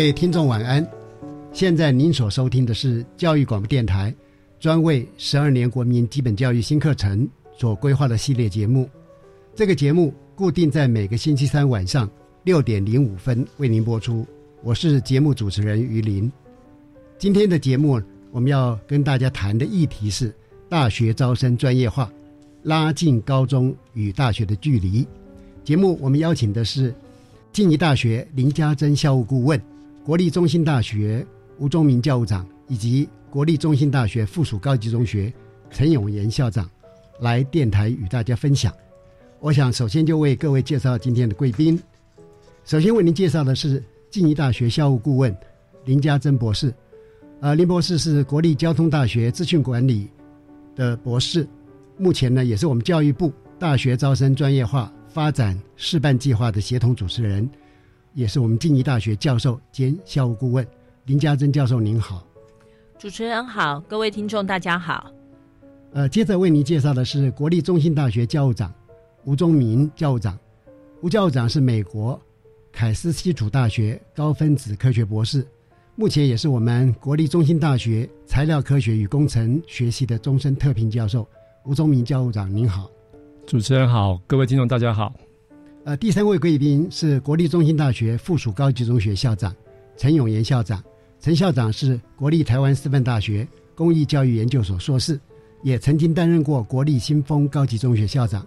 各位听众晚安，现在您所收听的是教育广播电台专为十二年国民基本教育新课程所规划的系列节目。这个节目固定在每个星期三晚上六点零五分为您播出。我是节目主持人于林。今天的节目我们要跟大家谈的议题是大学招生专业化，拉近高中与大学的距离。节目我们邀请的是静宜大学林家珍校务顾问。国立中心大学吴忠明教务长以及国立中心大学附属高级中学陈永炎校长来电台与大家分享。我想首先就为各位介绍今天的贵宾。首先为您介绍的是静宜大学校务顾问林家珍博士。呃，林博士是国立交通大学资讯管理的博士，目前呢也是我们教育部大学招生专业化发展示范计划的协同主持人。也是我们静宜大学教授兼校务顾问林家珍教授，您好。主持人好，各位听众大家好。呃，接着为您介绍的是国立中心大学教务长吴忠明教务长。吴教务长是美国凯斯基础大学高分子科学博士，目前也是我们国立中心大学材料科学与工程学系的终身特聘教授。吴忠明教务长，您好。主持人好，各位听众大家好。呃，第三位贵宾是国立中心大学附属高级中学校长陈永炎校长。陈校长是国立台湾师范大学公益教育研究所硕士，也曾经担任过国立新丰高级中学校长，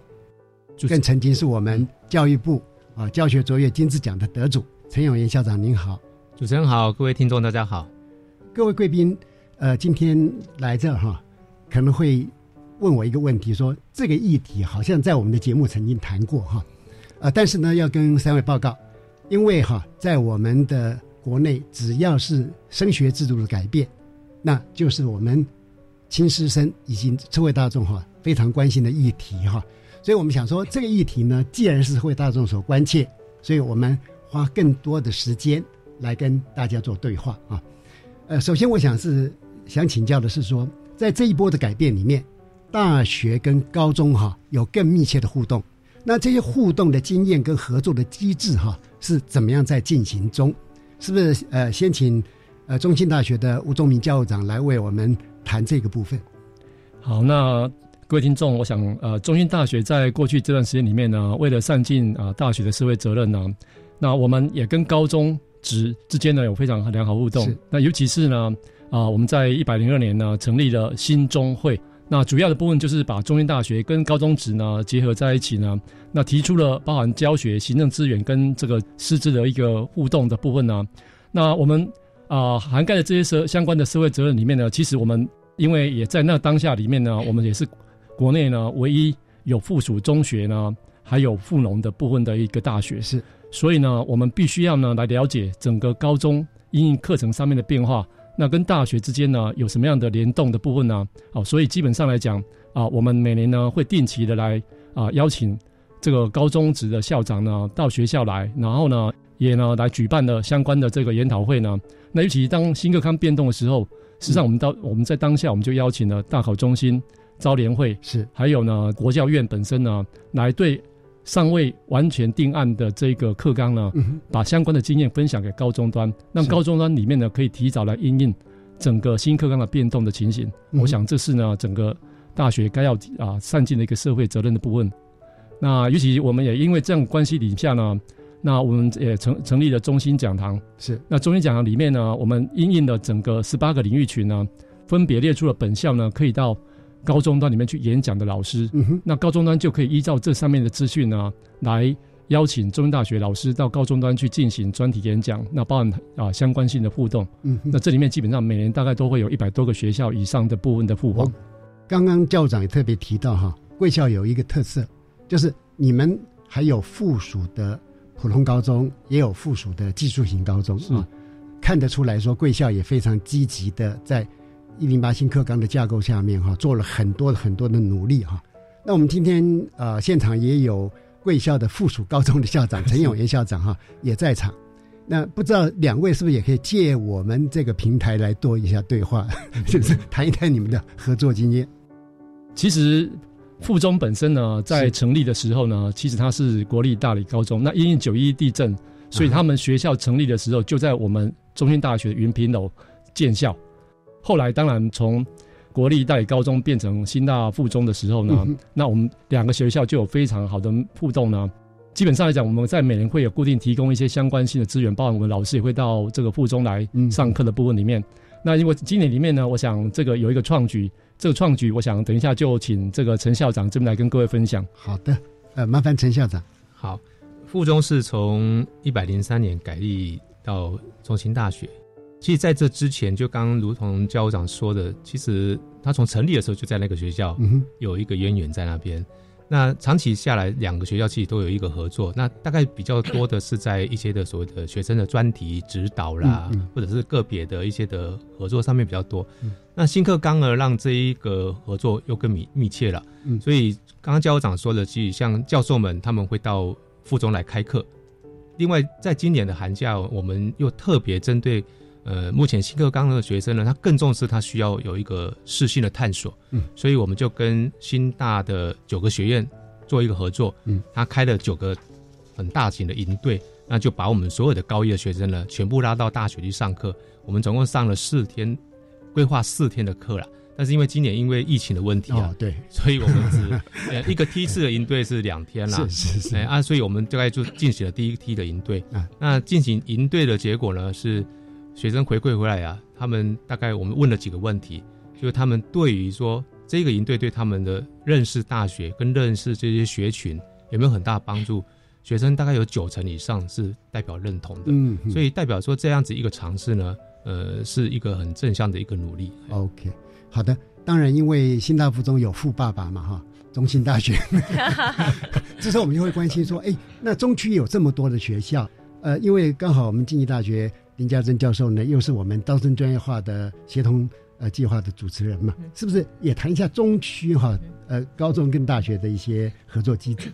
更曾经是我们教育部啊教学卓越金质奖的得主。陈永炎校长您好，主持人好，各位听众大家好。各位贵宾，呃，今天来这哈，可能会问我一个问题，说这个议题好像在我们的节目曾经谈过哈。啊，但是呢，要跟三位报告，因为哈，在我们的国内，只要是升学制度的改变，那就是我们亲师生以及社会大众哈非常关心的议题哈。所以我们想说，这个议题呢，既然是社会大众所关切，所以我们花更多的时间来跟大家做对话啊。呃，首先我想是想请教的是说，在这一波的改变里面，大学跟高中哈有更密切的互动。那这些互动的经验跟合作的机制哈是怎么样在进行中？是不是呃先请呃中兴大学的吴宗明教务长来为我们谈这个部分？好，那各位听众，我想呃中心大学在过去这段时间里面呢，为了善尽啊大学的社会责任呢，那我们也跟高中职之间呢有非常良好互动。那尤其是呢啊我们在一百零二年呢成立了新中会。那主要的部分就是把中心大学跟高中职呢结合在一起呢，那提出了包含教学、行政资源跟这个师资的一个互动的部分呢。那我们啊涵盖的这些社相关的社会责任里面呢，其实我们因为也在那当下里面呢，我们也是国内呢唯一有附属中学呢，还有附农的部分的一个大学是，所以呢，我们必须要呢来了解整个高中应用课程上面的变化。那跟大学之间呢有什么样的联动的部分呢？好，所以基本上来讲啊，我们每年呢会定期的来啊邀请这个高中职的校长呢到学校来，然后呢也呢来举办了相关的这个研讨会呢。那尤其当新课纲变动的时候，实际上，我们到我们在当下，我们就邀请了大考中心、招联会是，还有呢国教院本身呢，来对尚未完全定案的这个课纲呢，把相关的经验分享给高中端，让高中端里面呢可以提早来应应整个新课纲的变动的情形。我想这是呢整个大学该要啊善尽的一个社会责任的部分。那尤其我们也因为这样关系底下呢。那我们也成成立了中心讲堂，是那中心讲堂里面呢，我们应应了整个十八个领域群呢，分别列出了本校呢可以到高中端里面去演讲的老师，嗯，那高中端就可以依照这上面的资讯呢，来邀请中文大学老师到高中端去进行专题演讲，那包含啊相关性的互动，嗯，那这里面基本上每年大概都会有一百多个学校以上的部分的互访。刚刚校长也特别提到哈，贵校有一个特色，就是你们还有附属的。普通高中也有附属的技术型高中啊，看得出来说贵校也非常积极的在一零八新课纲的架构下面哈，做了很多很多的努力哈。那我们今天呃现场也有贵校的附属高中的校长陈永元校长哈也在场，那不知道两位是不是也可以借我们这个平台来做一下对话，就是谈一谈你们的合作经验？其实。附中本身呢，在成立的时候呢，其实它是国立大理高中。那因为九一地震，所以他们学校成立的时候就在我们中心大学云平楼建校。后来当然从国立大理高中变成新大附中的时候呢，那我们两个学校就有非常好的互动呢。基本上来讲，我们在每年会有固定提供一些相关性的资源，包含我们老师也会到这个附中来上课的部分里面。那因为今年里面呢，我想这个有一个创举。这个创举，我想等一下就请这个陈校长这边来跟各位分享。好的，呃，麻烦陈校长。好，附中是从一百零三年改立到中心大学。其实在这之前，就刚如同教务长说的，其实他从成立的时候就在那个学校，有一个渊源在那边。那长期下来，两个学校其实都有一个合作。那大概比较多的是在一些的所谓的学生的专题指导啦，或者是个别的一些的合作上面比较多。那新课纲呢，让这一个合作又更密密切了。所以刚刚教务长说的，其实像教授们他们会到附中来开课。另外，在今年的寒假，我们又特别针对。呃，目前新课纲的学生呢，他更重视他需要有一个适性的探索，嗯，所以我们就跟新大的九个学院做一个合作，嗯，他开了九个很大型的营队，那就把我们所有的高一的学生呢，全部拉到大学去上课。我们总共上了四天，规划四天的课了。但是因为今年因为疫情的问题啊，对，所以我们只 呃一个梯次的营队是两天啦，是是是，哎啊，所以我们大概就进行了第一梯的营队，啊，那进行营队的结果呢是。学生回馈回来啊，他们大概我们问了几个问题，就是他们对于说这个营队对他们的认识大学跟认识这些学群有没有很大帮助？学生大概有九成以上是代表认同的，嗯，所以代表说这样子一个尝试呢，呃，是一个很正向的一个努力。OK，好的，当然因为新大附中有富爸爸嘛，哈，中心大学，这时候我们就会关心说，哎，那中区有这么多的学校，呃，因为刚好我们经济大学。林家珍教授呢，又是我们招生专业化的协同呃计划的主持人嘛，是不是也谈一下中区哈呃高中跟大学的一些合作机制？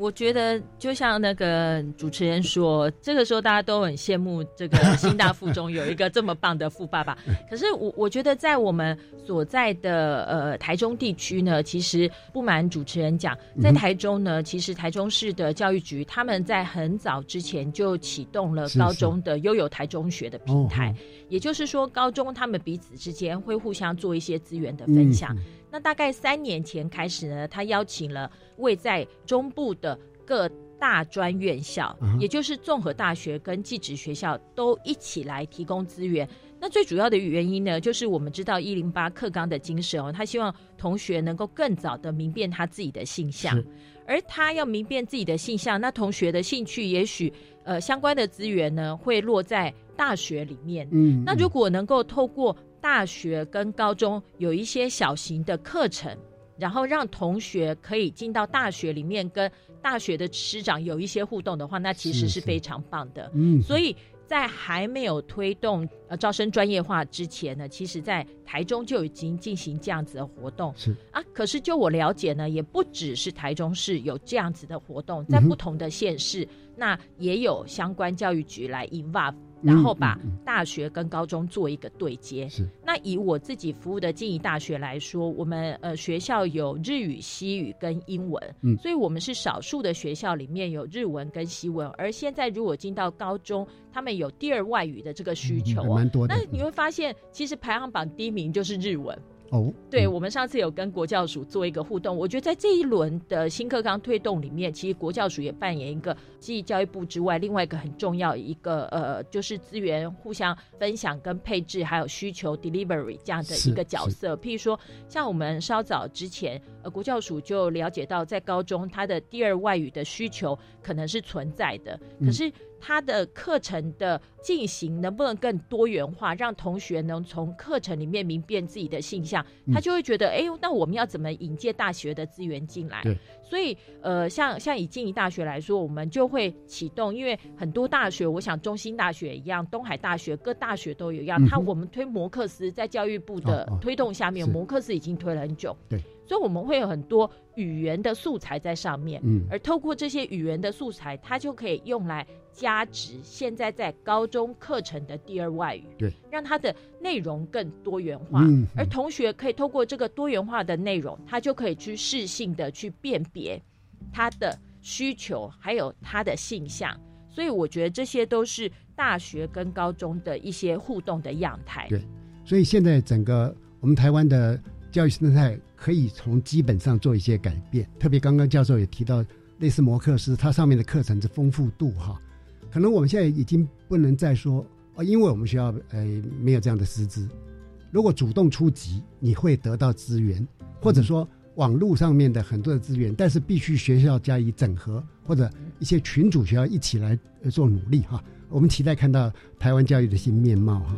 我觉得就像那个主持人说，这个时候大家都很羡慕这个 新大附中有一个这么棒的富爸爸。可是我我觉得在我们所在的呃台中地区呢，其实不瞒主持人讲，在台中呢，其实台中市的教育局他们在很早之前就启动了高中的悠游台中学的平台，也就是说高中他们彼此之间会互相做一些资源的分享。那大概三年前开始呢，他邀请了位在中部的各大专院校，也就是综合大学跟技职学校都一起来提供资源。那最主要的原因呢，就是我们知道一零八课纲的精神哦，他希望同学能够更早的明辨他自己的性向，而他要明辨自己的性向，那同学的兴趣也许呃相关的资源呢会落在大学里面。嗯，那如果能够透过大学跟高中有一些小型的课程，然后让同学可以进到大学里面跟大学的师长有一些互动的话，那其实是非常棒的。嗯，所以在还没有推动呃招生专业化之前呢，其实在台中就已经进行这样子的活动。是啊，可是就我了解呢，也不只是台中市有这样子的活动，在不同的县市，那也有相关教育局来 involve。然后把大学跟高中做一个对接。是那以我自己服务的静宜大学来说，我们呃学校有日语、西语跟英文，嗯所以我们是少数的学校里面有日文跟西文。而现在如果进到高中，他们有第二外语的这个需求蛮多的那你会发现，其实排行榜第一名就是日文。哦，对，嗯我们上次有跟国教署做一个互动，我觉得在这一轮的新课纲推动里面，其实国教署也扮演一个继教育部之外另外一个很重要一个呃，就是资源互相分享跟配置，还有需求 delivery 这样的一个角色。譬如说，像我们稍早之前，呃，国教署就了解到，在高中它的第二外语的需求可能是存在的，可嗯是它的课程的进行能不能更多元化，让同学能从课程里面明辨自己的性向，嗯。他就会觉得，哎、那我们要怎么引介大学的资源进来？对，所以呃，像像以静宜大学来说，我们就会启动，因为很多大学，我想中兴大学一样，东海大学各大学都有一样，嗯哼。它我们推摩克斯，在教育部的推动下面，是摩克斯已经推了很久，对，所以我们会有很多语言的素材在上面，嗯。而透过这些语言的素材，它就可以用来加值现在在高中课程的第二外语，对，让它的内容更多元化，嗯。而同学可以透过这个多元化的内容，他就可以去适性的去辨别他的需求，还有他的性向。所以我觉得这些都是大学跟高中的一些互动的样态。对。所以现在整个我们台湾的教育生态可以从基本上做一些改变，特别刚刚教授也提到，类似摩克斯，它上面的课程的丰富度哈，可能我们现在已经不能再说哦，因为我们学校呃没有这样的师资，如果主动出击，你会得到资源，或者说网络上面的很多的资源，但是必须学校加以整合，或者一些群主学校一起来呃做努力哈。我们期待看到台湾教育的新面貌哈。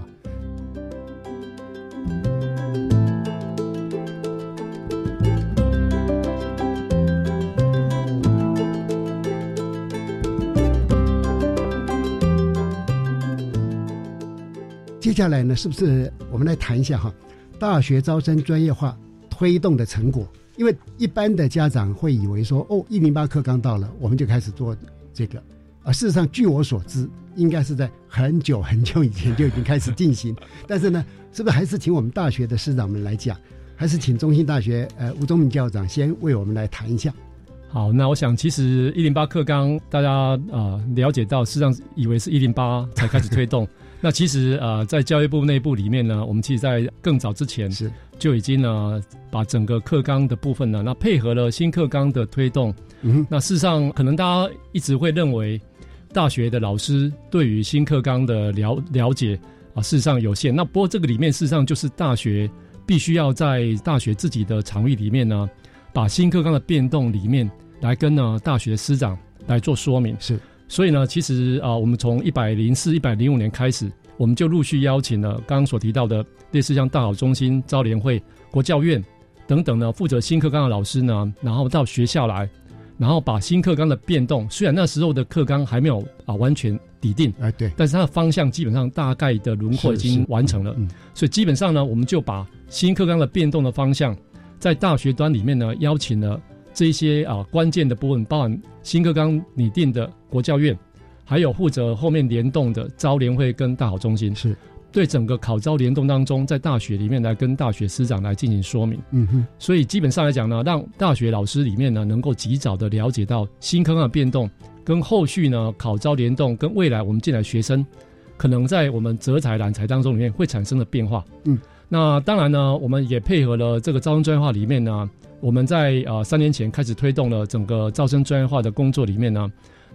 接下来呢，是不是我们来谈一下哈，大学招生专业化推动的成果？因为一般的家长会以为说，哦，一零八课纲到了，我们就开始做这个。啊事实上，据我所知，应该是在很久很久以前就已经开始进行。但是呢，是不是还是请我们大学的师长们来讲？还是请中兴大学呃吴宗明校长先为我们来谈一下？好，那我想其实一零八课纲大家啊、呃了解到，事实上以为是一零八才开始推动。那其实呃在教育部内部里面呢，我们其实在更早之前是就已经呢把整个课纲的部分呢，那配合了新课纲的推动。嗯那事实上可能大家一直会认为大学的老师对于新课纲的了了解啊，事实上有限。那不过这个里面事实上就是大学必须要在大学自己的场域里面呢，把新课纲的变动里面来跟呢大学的师长来做说明。是，所以呢，其实啊、我们从一百零四、一百零五年开始，我们就陆续邀请了刚刚所提到的类似像大好中心、招联会、国教院等等呢，负责新课纲的老师呢，然后到学校来，然后把新课纲的变动，虽然那时候的课纲还没有啊完全底定，哎、对，但是它的方向基本上大概的轮廓已经完成了。嗯所以基本上呢，我们就把新课纲的变动的方向，在大学端里面呢，邀请了这一些啊关键的部分，包含新课纲拟定的国教院，还有负责后面联动的招联会跟大好中心，是对整个考招联动当中，在大学里面来跟大学师长来进行说明。嗯哼，所以基本上来讲呢，让大学老师里面呢，能够及早的了解到新课纲的变动，跟后续呢考招联动，跟未来我们进来学生可能在我们择才揽才当中里面会产生的变化。嗯，那当然呢，我们也配合了这个招生专业化里面呢，我们在呃三年前开始推动了整个招生专业化的工作里面呢，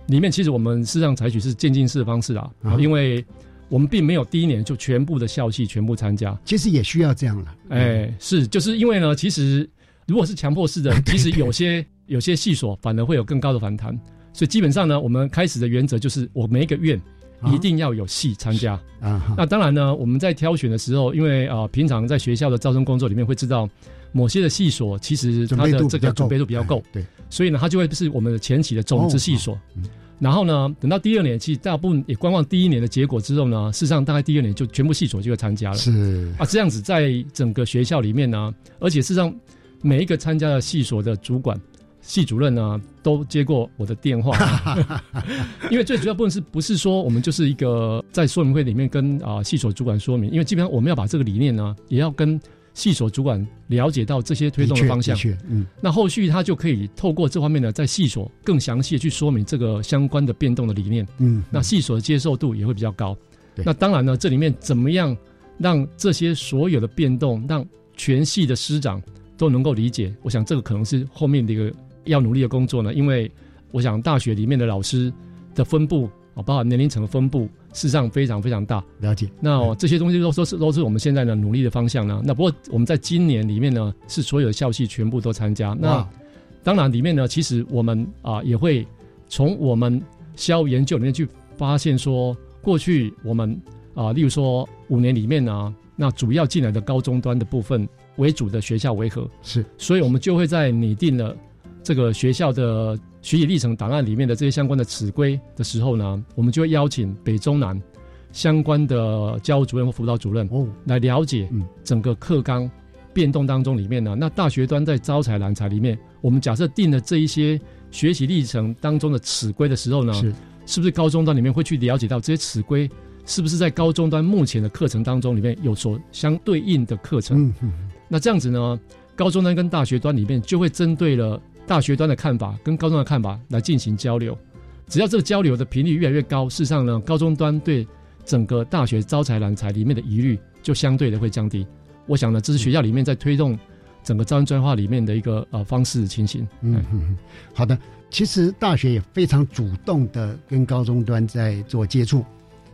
里面其实我们事实上采取是渐进式的方式啊，啊因为我们并没有第一年就全部的校系全部参加，其实也需要这样了。哎，是，就是因为呢，其实如果是强迫式的，其实有些有些系所反而会有更高的反弹，所以基本上呢，我们开始的原则就是，我每一个院啊一定要有系参加。啊哈，那当然呢，我们在挑选的时候，因为啊、呃平常在学校的招生工作里面会知道，某些的系所其实它的这个准备度比较够哎，对，所以呢，它就会是我们的前期的种子系所。哦嗯然后呢，等到第二年，其实大部分也观望第一年的结果之后呢，事实上大概第二年就全部系所就会参加了。是。啊，这样子在整个学校里面呢，而且事实上每一个参加的系所的主管，系主任呢都接过我的电话，因为最主要部分是不是说我们就是一个在说明会里面跟啊系所主管说明，因为基本上我们要把这个理念呢，也要跟系所主管了解到这些推动的方向，嗯，那后续他就可以透过这方面呢，在系所更详细的去说明这个相关的变动的理念，嗯，那系所的接受度也会比较高。那当然呢，这里面怎么样让这些所有的变动，让全系的师长都能够理解？我想这个可能是后面的一个要努力的工作呢。因为我想大学里面的老师的分布啊，包含年龄层的分布，事实上非常非常大。了解。那、哦这些东西都都是都是我们现在呢努力的方向呢。那不过我们在今年里面呢，是所有的校系全部都参加。那哇当然里面呢，其实我们啊、也会从我们校研究里面去发现说，过去我们啊、例如说五年里面呢，那主要进来的高中端的部分为主的学校为何？是，所以我们就会在拟定了这个学校的学习历程档案里面的这些相关的尺规的时候呢，我们就会邀请北中南相关的教务主任或辅导主任哦，来了解嗯整个课纲变动当中里面呢，那大学端在招才揽才里面，我们假设定了这一些学习历程当中的尺规的时候呢，是是不是高中端里面会去了解到这些尺规是不是在高中端目前的课程当中里面有所相对应的课程？嗯嗯那这样子呢，高中端跟大学端里面就会针对了大学端的看法跟高中的看法来进行交流。只要这个交流的频率越来越高，事实上呢，高中端对整个大学招财揽财里面的疑虑就相对的会降低。我想呢，这是学校里面在推动整个招生专化里面的一个呃方式情形。嗯好的。其实大学也非常主动的跟高中端在做接触，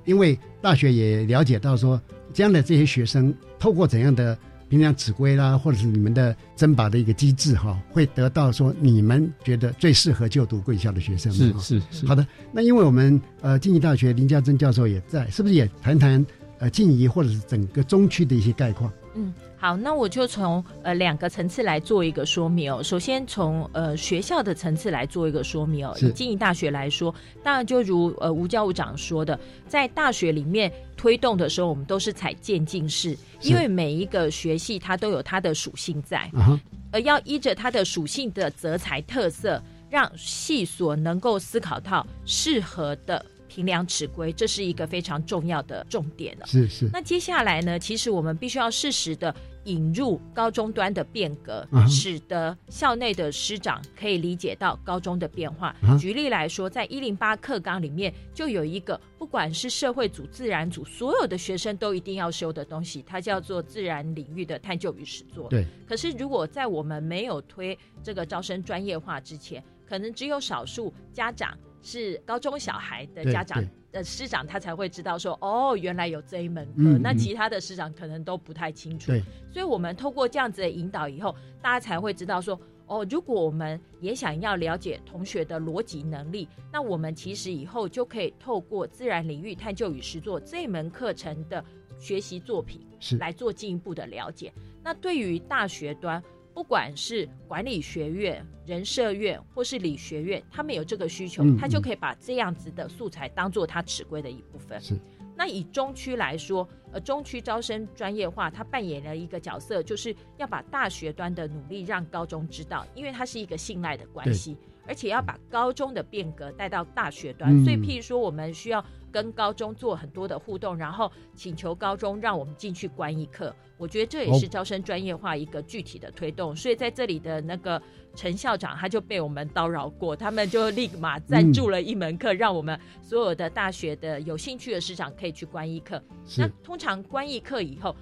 因为大学也了解到说，将来这些学生透过怎样的评量指挥啦，或者是你们的甄拔的一个机制哈，会得到说你们觉得最适合就读贵校的学生是。是是，好的，那因为我们呃静宜大学林家珍教授也在，是不是也谈谈呃静宜或者是整个中区的一些概况？嗯，好，那我就从呃两个层次来做一个说明哦。首先从呃学校的层次来做一个说明哦。以经营大学来说，当然就如呃吴教务长说的，在大学里面推动的时候，我们都是采渐进式，因为每一个学系它都有它的属性在，啊哈，而要依着它的属性的择才特色，让系所能够思考到适合的评量尺规，这是一个非常重要的重点了。是是，那接下来呢，其实我们必须要适时的引入高中端的变革，使得校内的师长可以理解到高中的变化。啊举例来说，在一零八课纲里面就有一个，不管是社会组、自然组，所有的学生都一定要修的东西，它叫做自然领域的探究与实作。对，可是如果在我们没有推这个招生专业化之前，可能只有少数家长是高中小孩的家长对呃师长，他才会知道说，哦，原来有这一门课。那其他的师长可能都不太清楚。对，所以我们透过这样子的引导以后，大家才会知道说，哦，如果我们也想要了解同学的逻辑能力，那我们其实以后就可以透过自然领域探究与实作这一门课程的学习作品是来做进一步的了解。那对于大学端，不管是管理学院、人社院或是理学院，他们有这个需求，嗯他就可以把这样子的素材当做他尺规的一部分。是。那以中区来说，呃，中区招生专业化，它扮演了一个角色，就是要把大学端的努力让高中知道，因为它是一个信赖的关系，而且要把高中的变革带到大学端。嗯所以，譬如说，我们需要跟高中做很多的互动，然后请求高中让我们进去观一课。我觉得这也是哦招生专业化一个具体的推动。所以，在这里的那个陈校长他就被我们叨扰过，他们就立马赞助了一门课，让我们所有的大学的有兴趣的师长可以去观一课。那通常观一课以后，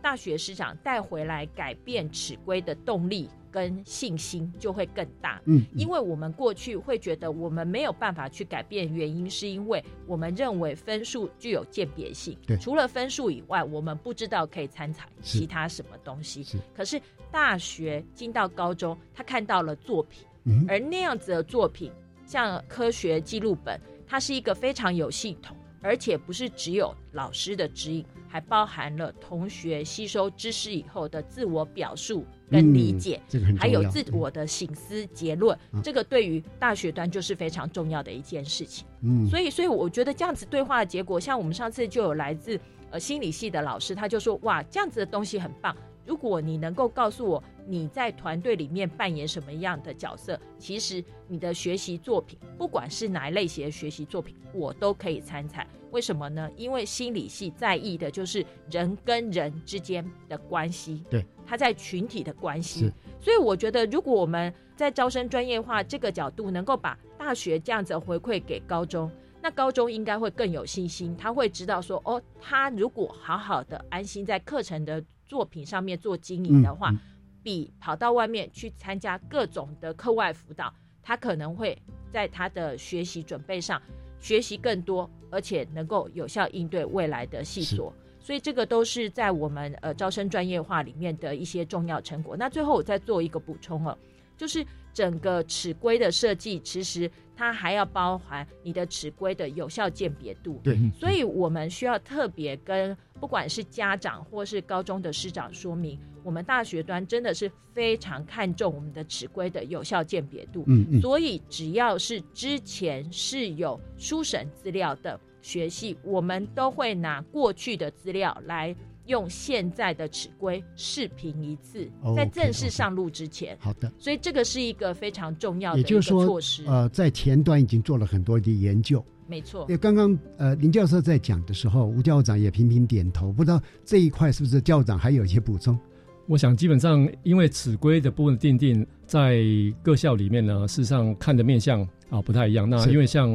大学师长带回来改变尺规的动力跟信心就会更大。嗯，因为我们过去会觉得我们没有办法去改变，原因是因为我们认为分数具有鉴别性。对，除了分数以外，我们不知道可以参采其他什么东西。是。可是大学进到高中，他看到了作品，嗯而那样子的作品，像科学记录本，它是一个非常有系统，而且不是只有老师的指引，还包含了同学吸收知识以后的自我表述跟理解。嗯这个很重要还有自我的醒思结论，嗯这个对于大学端就是非常重要的一件事情。嗯，所以，所以我觉得这样子对话的结果，像我们上次就有来自呃心理系的老师，他就说哇，这样子的东西很棒。如果你能够告诉我你在团队里面扮演什么样的角色，其实你的学习作品，不管是哪一类型的学习作品，我都可以参采。为什么呢？因为心理系在意的就是人跟人之间的关系，对，他在群体的关系。所以我觉得，如果我们在招生专业化这个角度，能够把大学这样子回馈给高中，那高中应该会更有信心，他会知道说，哦，他如果好好的安心在课程的作品上面做经营的话，嗯嗯比跑到外面去参加各种的课外辅导，他可能会在他的学习准备上学习更多，而且能够有效应对未来的细所。所以这个都是在我们呃招生专业化里面的一些重要成果。那最后我再做一个补充哦，就是整个尺规的设计，其实它还要包含你的尺规的有效鉴别度。对，所以我们需要特别跟不管是家长或是高中的师长说明，我们大学端真的是非常看重我们的尺规的有效鉴别度。嗯嗯所以只要是之前是有书审资料的学系，我们都会拿过去的资料来用现在的尺规视频一次，哦在正式上路之前。好的。所以这个是一个非常重要的一个也就是说措施，，呃，在前端已经做了很多的研究。没错因。为刚刚呃林教授在讲的时候，吴校长也频频点头，不知道这一块是不是校长还有一些补充？我想基本上，因为尺规的部分定定在各校里面呢，事实上看的面向啊不太一样。那因为像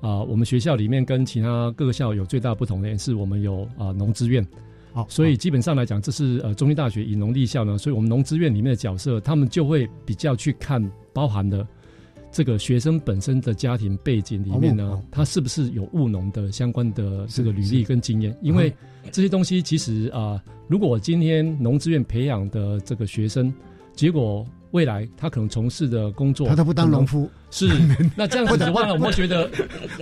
啊我们学校里面跟其他各个校有最大不同的也是我们有啊农资院，好，所以基本上来讲，这是呃中医大学以农立校呢，所以我们农资院里面的角色，他们就会比较去看包含的这个学生本身的家庭背景里面呢哦，他是不是有务农的相关的这个履历跟经验？因为这些东西其实啊、如果我今天农资院培养的这个学生，结果未来他可能从事的工作，他都不当农夫，是，那这样子的话呢，我们会觉得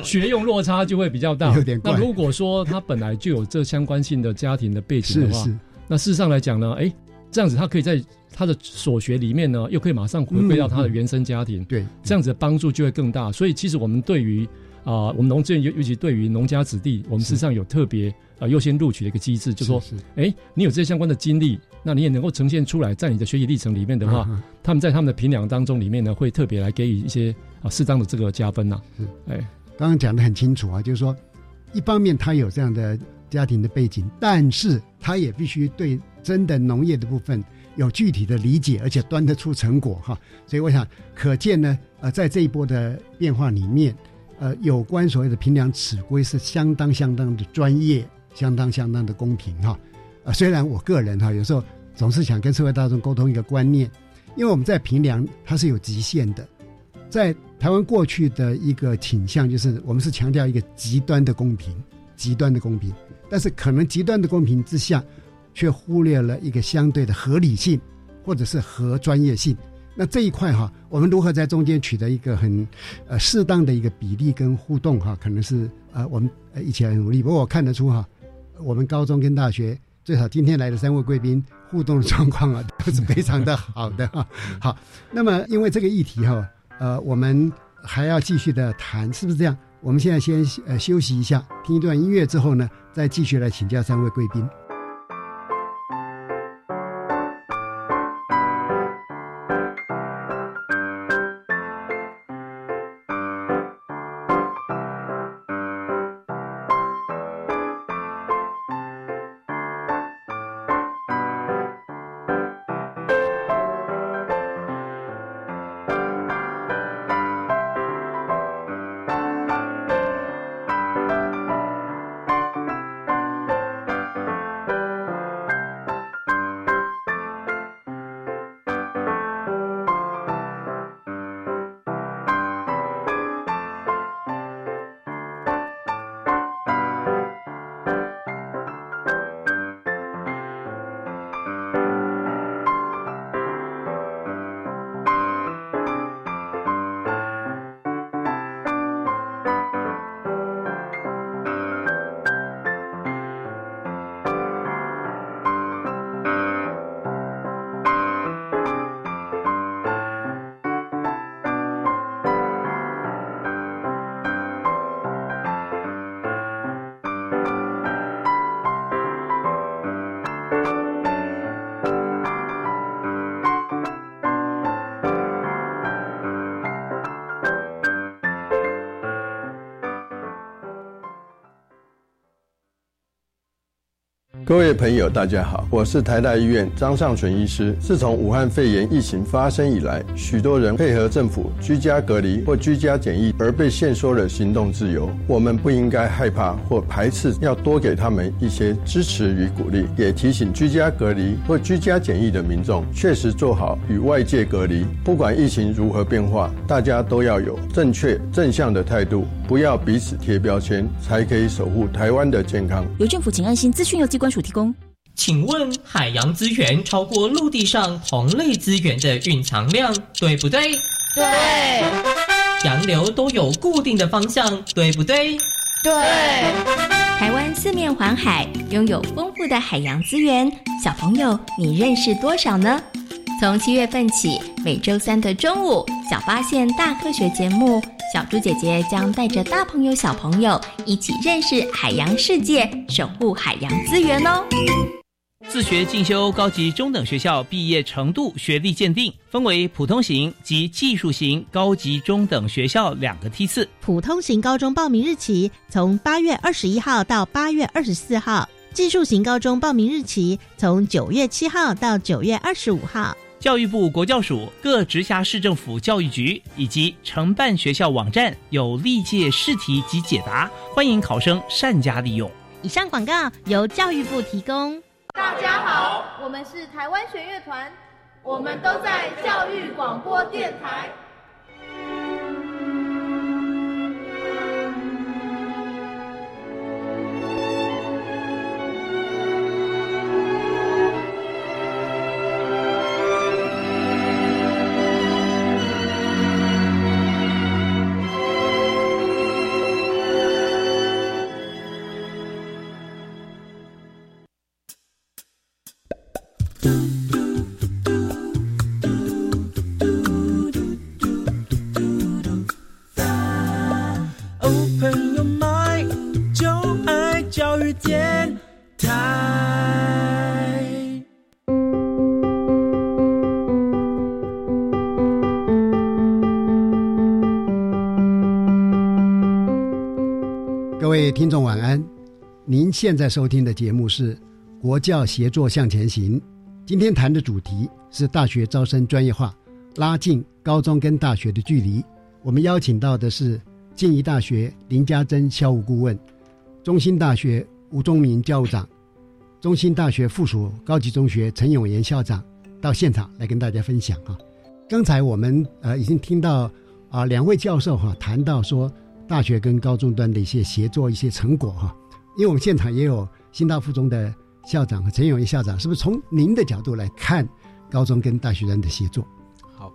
学用落差就会比较大。有点那如果说他本来就有这相关性的家庭的背景的话，是是，那事实上来讲呢，哎，这样子他可以在他的所学里面呢，又可以马上回归到他的原生家庭，对，这样子的帮助就会更大。所以其实我们对于啊、我们农资院尤尤其对于农家子弟，我们事实上有特别啊优先录取的一个机制，就说，是是。哎，你有这些相关的经历，那你也能够呈现出来，在你的学习历程里面的话，他们在他们的评量当中里面呢，会特别来给予一些啊适当的这个加分呐、是。哎，刚刚讲的很清楚啊，就是说，一方面他有这样的家庭的背景，但是他也必须对真的农业的部分有具体的理解，而且端得出成果哈。所以我想，可见呢，呃，在这一波的变化里面，呃，有关所谓的评量尺规是相当相当的专业，相当相当的公平哈。呃，虽然我个人哈有时候总是想跟社会大众沟通一个观念，因为我们在评量它是有极限的，在台湾过去的一个倾向就是，我们是强调一个极端的公平，极端的公平，但是可能极端的公平之下，却忽略了一个相对的合理性，或者是合专业性。那这一块哈，我们如何在中间取得一个很呃适当的一个比例跟互动哈，可能是呃我们呃一起来努力。不过我看得出哈，我们高中跟大学最少今天来的三位贵宾互动的状况啊，都是非常的好的哈。好，那么因为这个议题哈，呃，我们还要继续的谈，是不是这样？我们现在先呃休息一下，听一段音乐之后呢，再继续来请教三位贵宾。各位朋友，大家好，我是台大医院张尚存医师。自从武汉肺炎疫情发生以来，许多人配合政府居家隔离或居家检疫而被限缩了行动自由。我们不应该害怕或排斥，要多给他们一些支持与鼓励。也提醒居家隔离或居家检疫的民众，确实做好与外界隔离。不管疫情如何变化，大家都要有正确正向的态度，不要彼此贴标签，才可以守护台湾的健康。由政府请安心资讯由机关署提供。请问海洋资源超过陆地上同类资源的蕴藏量，对不对？对。洋流都有固定的方向，对不对？对。台湾四面环海，拥有丰富的海洋资源。小朋友，你认识多少呢？从七月份起，每周三的中午，《小发现大科学》节目。小猪姐姐将带着大朋友、小朋友一起认识海洋世界，守护海洋资源哦。自学进修高级中等学校毕业程度学历鉴定，分为普通型及技术型高级中等学校两个梯次。普通型高中报名日期从八月二十一号到八月二十四号，技术型高中报名日期从九月七号到九月二十五号。教育部国教署各直辖市政府教育局以及承办学校网站有历届试题及解答，欢迎考生善加利用。以上广告由教育部提供。大家好，我们是台湾弦乐团，我们都在教育广播电台。现在收听的节目是《国教协作向前行》。今天谈的主题是大学招生专业化，拉近高中跟大学的距离。我们邀请到的是静宜大学林家珍校务顾问，中兴大学吴忠明教务长，中兴大学附属高级中学陈永炎校长到现场来跟大家分享啊。刚才我们呃已经听到啊两位教授哈谈到说。大学跟高中端的一些协作、一些成果哈，因为我们现场也有新大附中的校长和陈永义校长，是不是从您的角度来看高中跟大学端的协作？好，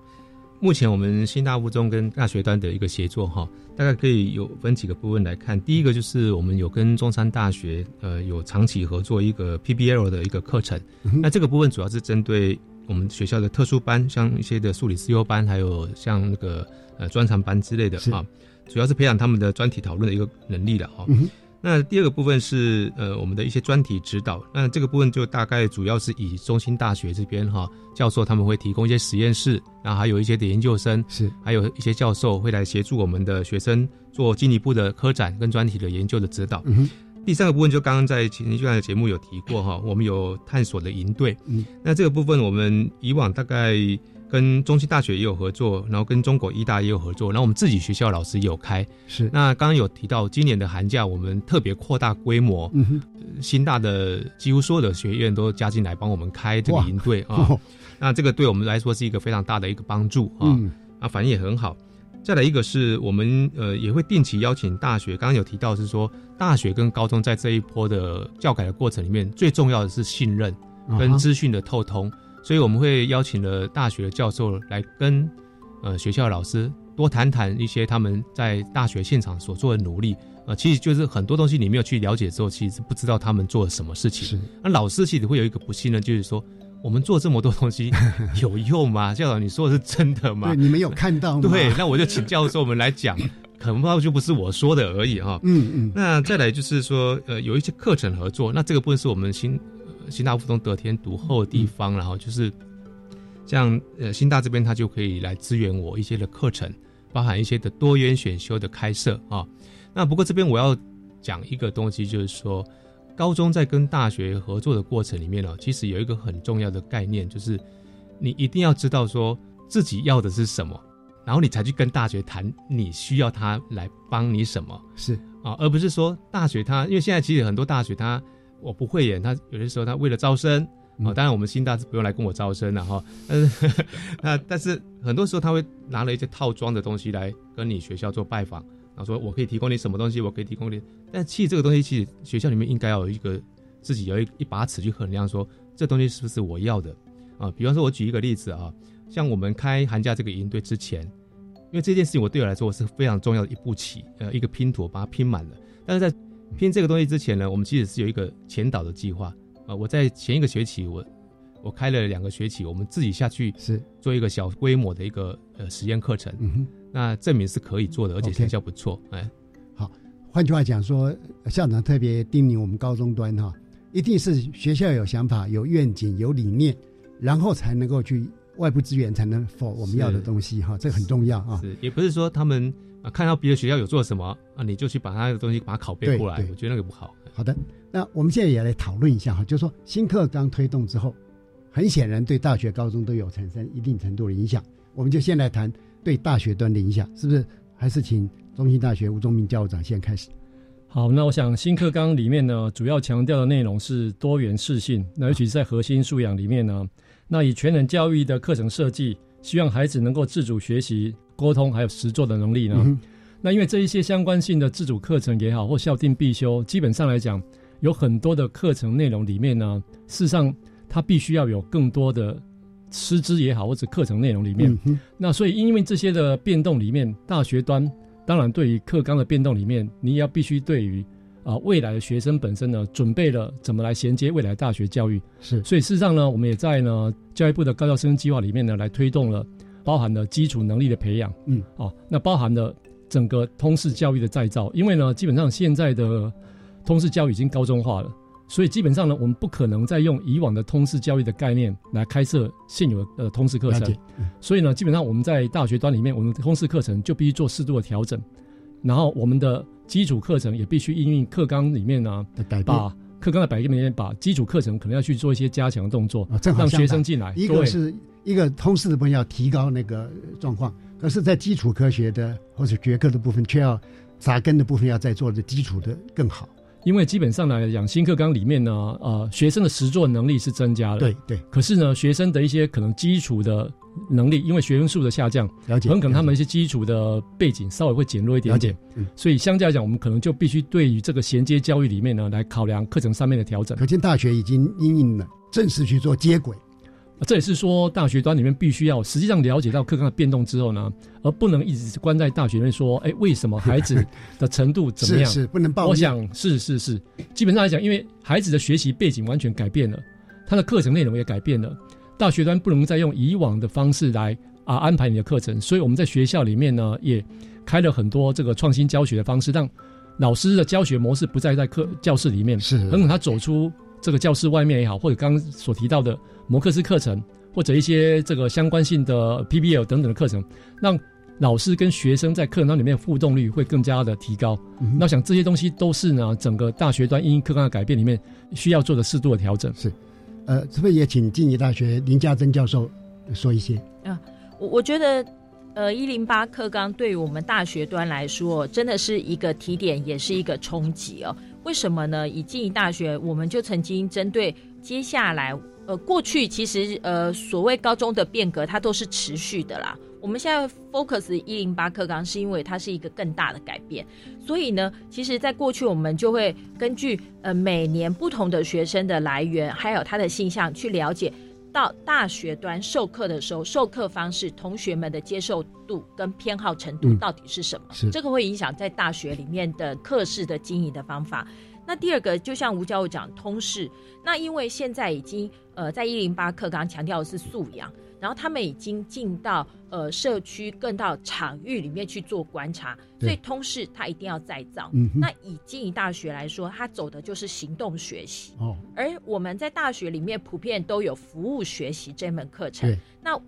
目前我们新大附中跟大学端的一个协作哈，大概可以有分几个部分来看。第一个就是我们有跟中山大学呃有长期合作一个 PBL 的一个课程，那这个部分主要是针对我们学校的特殊班，像一些的数理自优班，还有像那个呃专长班之类的啊。主要是培养他们的专题讨论的一个能力的哈。那第二个部分是呃我们的一些专题指导。那这个部分就大概主要是以中心大学这边哈教授他们会提供一些实验室，然后还有一些的研究生是，还有一些教授会来协助我们的学生做进一步的科展跟专题的研究的指导。第三个部分就刚刚在前一段的节目有提过哈，我们有探索的营队。嗯，那这个部分我们以往大概。跟中兴大学也有合作，然后跟中国医大也有合作，然后我们自己学校老师也有开。是，那刚刚有提到今年的寒假，我们特别扩大规模，嗯哼新大的几乎所有的学院都加进来帮我们开这个营队啊。那这个对我们来说是一个非常大的一个帮助啊，啊反应也很好。再来一个是我们呃也会定期邀请大学，刚刚有提到是说大学跟高中在这一波的教改的过程里面，最重要的是信任跟资讯的透通。所以我们会邀请了大学的教授来跟呃学校老师多谈谈一些他们在大学现场所做的努力，呃，其实就是很多东西你没有去了解之后，其实是不知道他们做了什么事情。是，那老师其实会有一个不信任，就是说我们做这么多东西 有用吗？校长，你说的是真的吗？对，你们有看到吗？对，那我就请教授们来讲，可能就不是我说的而已哈。嗯嗯。那再来就是说，呃，有一些课程合作，那这个部分是我们新。新大附中得天独厚的地方，然后就是像呃新大这边，他就可以来支援我一些的课程，包含一些的多元选修的开设啊。那不过这边我要讲一个东西，就是说高中在跟大学合作的过程里面呢，其实有一个很重要的概念，就是你一定要知道说自己要的是什么，然后你才去跟大学谈你需要他来帮你什么，是。啊，而不是说大学他，因为现在其实很多大学他我不会演，他有些时候他为了招生啊，当然我们新大是不用来跟我招生了哈，但是那但是很多时候他会拿了一些套装的东西来跟你学校做拜访。然后说，我可以提供你什么东西，我可以提供你。但其实这个东西，其实学校里面应该要有一个自己有一一把尺去衡量，说这东西是不是我要的啊？比方说，我举一个例子啊，像我们开寒假这个营队之前，因为这件事情我对我来说我是非常重要的一步棋，呃，一个拼图把它拼满了。但是在拼这个东西之前呢，我们其实是有一个前导的计划啊。我在前一个学期，我我开了两个学期，我们自己下去是做一个小规模的一个呃实验课程。嗯哼。那证明是可以做的，而且成效不错。哎，好，换句话讲说，校长特别叮咛我们高中端哈，一定是学校有想法、有愿景、有理念，然后才能够去外部资源才能否我们要的东西哈，这很重要啊。是，也不是说他们啊看到别的学校有做什么啊，你就去把他的东西把它拷贝过来，我觉得那个不好。好的，那我们现在也来讨论一下哈，就是说新课纲推动之后，很显然对大学、高中都有产生一定程度的影响，我们就先来谈。对大学端的影响是不是？还是请中心大学吴宗明教务长先开始。好，那我想新课纲里面呢，主要强调的内容是多元适性。那尤其是在核心素养里面呢，那以全人教育的课程设计，希望孩子能够自主学习、沟通还有实作的能力呢。那因为这一些相关性的自主课程也好，或校定必修，基本上来讲，有很多的课程内容里面呢，事实上它必须要有更多的。师资也好，或者课程内容里面，那所以因为这些的变动里面，大学端当然对于课纲的变动里面，你也要必须对于啊未来的学生本身呢，准备了怎么来衔接未来大学教育。是，所以事实上呢，我们也在呢教育部的高校生计划里面呢，来推动了包含了基础能力的培养。嗯，哦，那包含了整个通识教育的再造，因为呢，基本上现在的通识教育已经高中化了。所以基本上呢，我们不可能再用以往的通识教育的概念来开设现有的呃通识课程。所以呢，基本上我们在大学端里面，我们通识课程就必须做适度的调整，然后我们的基础课程也必须应用课纲里面呢，把课纲的改变里面把基础课程可能要去做一些加强动作，让学生进来。一个是一个通识的部分要提高那个状况，可是，在基础科学的或者学科的部分，却要扎根的部分要再做的基础的更好。因为基本上来讲，新课纲里面呢，呃，学生的实作能力是增加了，对对。可是呢，学生的一些可能基础的能力，因为学生数的下降，了解，很可能他们一些基础的背景稍微会减弱一点点。嗯。所以相较来讲，我们可能就必须对于这个衔接教育里面呢，来考量课程上面的调整。可见大学已经应用了，正式去做接轨。这也是说，大学端里面必须要实际上了解到课纲的变动之后呢，而不能一直关在大学里面说，哎，为什么孩子的程度怎么 样？是不能报我想是是是，基本上来讲，因为孩子的学习背景完全改变了，他的课程内容也改变了，大学端不能再用以往的方式来啊安排你的课程，所以我们在学校里面呢，也开了很多这个创新教学的方式，让老师的教学模式不再在课教室里面，是，等他走出。这个教室外面也好，或者刚刚所提到的摩克斯课程，或者一些这个相关性的 PBL 等等的课程，让老师跟学生在课堂里面互动率会更加的提高。那我想这些东西都是呢，整个大学端因课纲的改变里面需要做的适度的调整。是，呃，是不是也请静宜大学林家珍教授说一些？啊，我我觉得，呃，一零八课纲对于我们大学端来说，真的是一个提点，也是一个冲击哦。为什么呢？以静宜大学，我们就曾经针对接下来，呃，过去其实呃，所谓高中的变革，它都是持续的啦。我们现在 focus 一零八课纲，是因为它是一个更大的改变。所以呢，其实，在过去我们就会根据呃每年不同的学生的来源，还有他的性向，去了解。到大学端授课的时候，授课方式、同学们的接受度跟偏好程度到底是什么？是这个会影响在大学里面的课室的经营的方法。那第二个，就像吴教授讲通识，那因为现在已经呃在一零八课刚强调的是素养。然后他们已经进到呃社区，更到场域里面去做观察，所以通识它一定要再造。那以经营大学来说，它走的就是行动学习。哦，而我们在大学里面普遍都有服务学习这门课程。那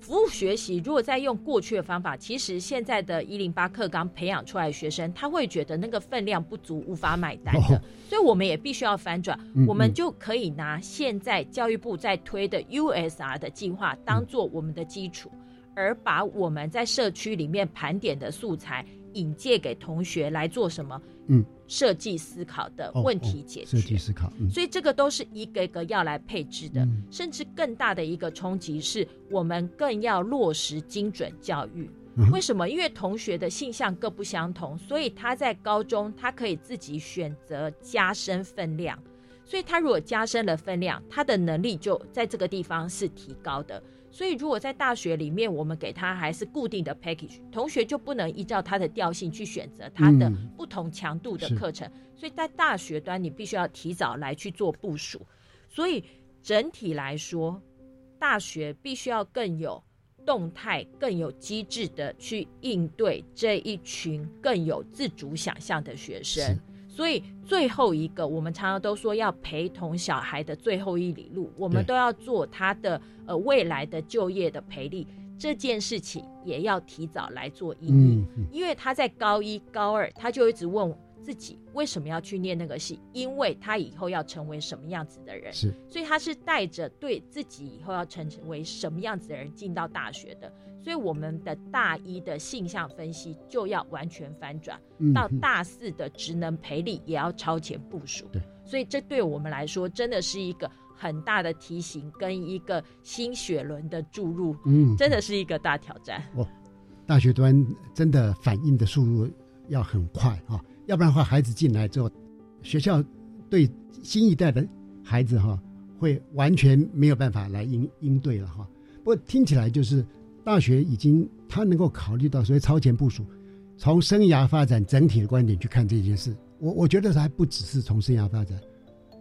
服务学习如果再用过去的方法，其实现在的一零八课纲培养出来的学生，他会觉得那个分量不足，无法买单的。所以我们也必须要翻转，我们就可以拿现在教育部在推的 USR 的计划当做我们的基础，而把我们在社区里面盘点的素材引介给同学来做什么？嗯。设计思考的问题解决，设计思考，所以这个都是一个一个要来配置的。甚至更大的一个冲击是，我们更要落实精准教育。为什么？因为同学的性向各不相同，所以他在高中他可以自己选择加深分量。所以他如果加深了分量，他的能力就在这个地方是提高的。所以，如果在大学里面，我们给他还是固定的 package，同学就不能依照他的调性去选择他的不同强度的课程。所以在大学端，你必须要提早来去做部署。所以整体来说，大学必须要更有动态、更有机制的去应对这一群更有自主想象的学生。所以最后一个，我们常常都说要陪同小孩的最后一里路，我们都要做他的呃未来的就业的陪力这件事情，也要提早来做应因为他在高一、高二，他就一直问我。自己为什么要去念那个戏？因为他以后要成为什么样子的人，是，所以他是带着对自己以后要成为什么样子的人进到大学的。所以我们的大一的性向分析就要完全翻转，到大四的职能培力也要超前部署。对，所以这对我们来说真的是一个很大的提醒，跟一个新血轮的注入。嗯，真的是一个大挑战。哦，大学端真的反应的速度要很快啊。要不然的话，孩子进来之后，学校对新一代的孩子哈，会完全没有办法来应应对了哈。不过听起来就是大学已经他能够考虑到所以超前部署，从生涯发展整体的观点去看这件事。我我觉得还不只是从生涯发展，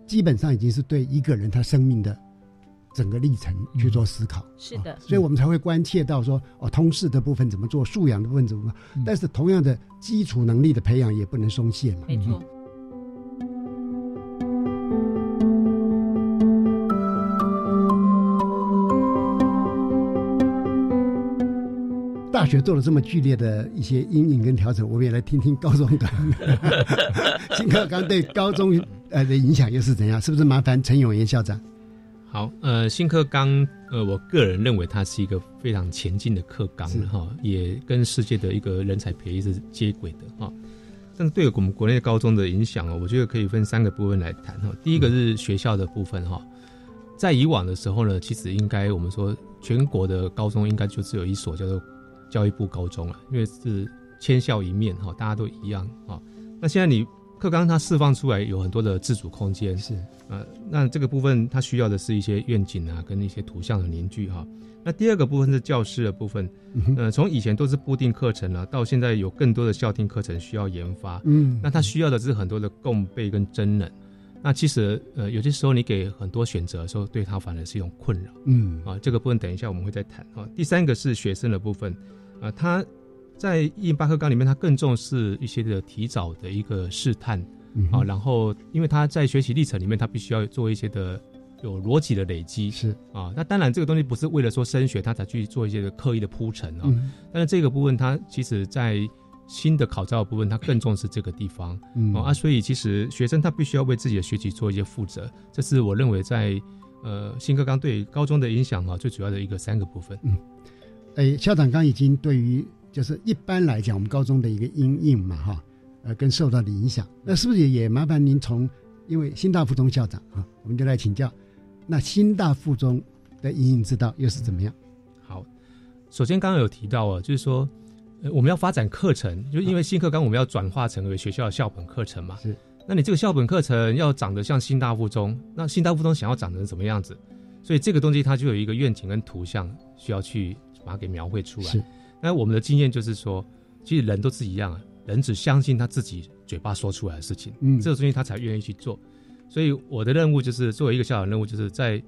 基本上已经是对一个人他生命的。整个历程去做思考，是的，所以我们才会关切到说，哦，通识的部分怎么做，素养的部分怎么做，但是同样的基础能力的培养也不能松懈嘛。没错。大学做了这么剧烈的一些阴影跟调整，我们也来听听高中的 新课纲对高中呃的影响又是怎样？是不是麻烦陈永炎校长？好，呃，新课纲，呃，我个人认为它是一个非常前进的课纲哈，也跟世界的一个人才培育是接轨的哈。但是对我们国内高中的影响哦，我觉得可以分三个部分来谈哈。第一个是学校的部分哈，在以往的时候呢，其实应该我们说全国的高中应该就只有一所叫做教育部高中了，因为是千校一面哈，大家都一样啊。那现在你。课纲它释放出来有很多的自主空间，是呃，那这个部分它需要的是一些愿景啊，跟一些图像的凝聚哈。那第二个部分是教师的部分，呃，从以前都是固定课程了，到现在有更多的校定课程需要研发，嗯，那它需要的是很多的共备跟真人。那其实呃，有些时候你给很多选择的时候，对他反而是一种困扰，嗯啊，这个部分等一下我们会再谈啊。第三个是学生的部分，啊，他。在一八课纲里面，他更重视一些的提早的一个试探。啊，然后因为他在学习历程里面，他必须要做一些的有逻辑的累积。是。啊。那当然这个东西不是为了说升学他才去做一些的刻意的铺陈啊，但是这个部分他其实在新的考照部分，他更重视这个地方。嗯。啊，所以其实学生他必须要为自己的学习做一些负责，这是我认为在呃新课纲对高中的影响啊最主要的一个三个部分。嗯，哎，校长刚已经对于。就是一般来讲，我们高中的一个阴影嘛，哈，呃，跟受到的影响，那是不是也也麻烦您从，因为新大附中校长啊，我们就来请教，那新大附中的阴影之道又是怎么样？好，首先刚刚有提到啊，就是说，呃，我们要发展课程，就因为新课纲我们要转化成为学校的校本课程嘛，是，那你这个校本课程要长得像新大附中，那新大附中想要长成什么样子？所以这个东西它就有一个愿景跟图像需要去把它给描绘出来。是。那我们的经验就是说，其实人都是一样啊，人只相信他自己嘴巴说出来的事情，嗯，这个东西他才愿意去做。所以我的任务就是作为一个校长任务，就是在